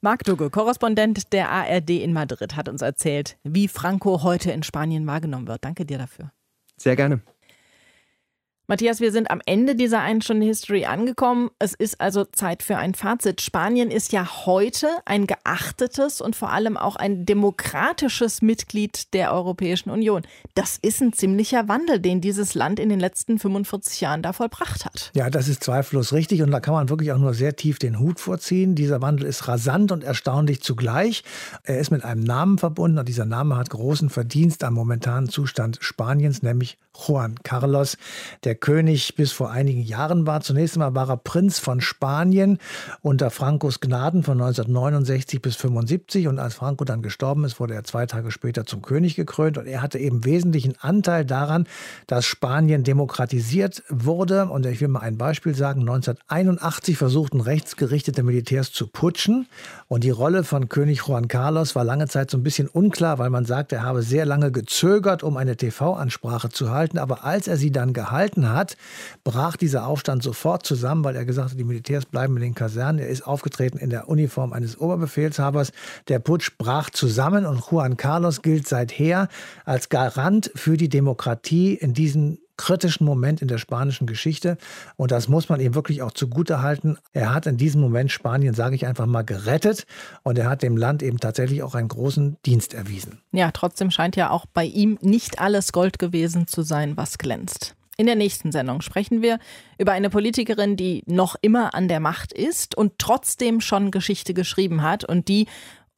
Speaker 3: Marc Dugge, Korrespondent der ARD in Madrid, hat uns erzählt, wie Franco heute in Spanien wahrgenommen wird. Danke dir dafür.
Speaker 10: Sehr gerne.
Speaker 3: Matthias, wir sind am Ende dieser einen Stunde History angekommen. Es ist also Zeit für ein Fazit. Spanien ist ja heute ein geachtetes und vor allem auch ein demokratisches Mitglied der Europäischen Union. Das ist ein ziemlicher Wandel, den dieses Land in den letzten 45 Jahren da vollbracht hat.
Speaker 4: Ja, das ist zweifellos richtig und da kann man wirklich auch nur sehr tief den Hut vorziehen. Dieser Wandel ist rasant und erstaunlich zugleich. Er ist mit einem Namen verbunden und dieser Name hat großen Verdienst am momentanen Zustand Spaniens, nämlich Juan Carlos, der König bis vor einigen Jahren war. Zunächst einmal war er Prinz von Spanien unter Francos Gnaden von 1969 bis 75 und als Franco dann gestorben ist, wurde er zwei Tage später zum König gekrönt. Und er hatte eben wesentlichen Anteil daran, dass Spanien demokratisiert wurde. Und ich will mal ein Beispiel sagen, 1981 versuchten rechtsgerichtete Militärs zu putschen. Und die Rolle von König Juan Carlos war lange Zeit so ein bisschen unklar, weil man sagt, er habe sehr lange gezögert, um eine TV-Ansprache zu halten, aber als er sie dann gehalten hat, brach dieser Aufstand sofort zusammen, weil er gesagt hat, die Militärs bleiben in den Kasernen. Er ist aufgetreten in der Uniform eines Oberbefehlshabers. Der Putsch brach zusammen und Juan Carlos gilt seither als Garant für die Demokratie in diesem kritischen Moment in der spanischen Geschichte. Und das muss man ihm wirklich auch zugutehalten. Er hat in diesem Moment Spanien, sage ich einfach mal, gerettet. Und er hat dem Land eben tatsächlich auch einen großen Dienst erwiesen.
Speaker 3: Ja, trotzdem scheint ja auch bei ihm nicht alles Gold gewesen zu sein, was glänzt. In der nächsten Sendung sprechen wir über eine Politikerin, die noch immer an der Macht ist und trotzdem schon Geschichte geschrieben hat und die,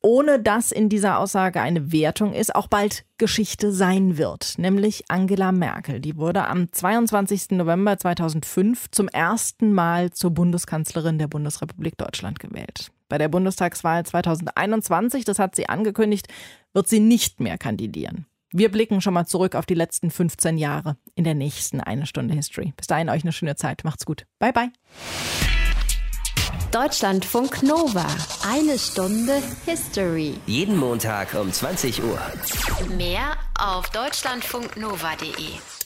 Speaker 3: ohne dass in dieser Aussage eine Wertung ist, auch bald Geschichte sein wird, nämlich Angela Merkel. Die wurde am 22. November 2005 zum ersten Mal zur Bundeskanzlerin der Bundesrepublik Deutschland gewählt. Bei der Bundestagswahl 2021, das hat sie angekündigt, wird sie nicht mehr kandidieren. Wir blicken schon mal zurück auf die letzten 15 Jahre in der nächsten Eine Stunde History. Bis dahin euch eine schöne Zeit. Macht's gut. Bye, bye.
Speaker 1: Deutschlandfunk Nova. Eine Stunde History.
Speaker 2: Jeden Montag um 20 Uhr.
Speaker 1: Mehr auf deutschlandfunknova.de.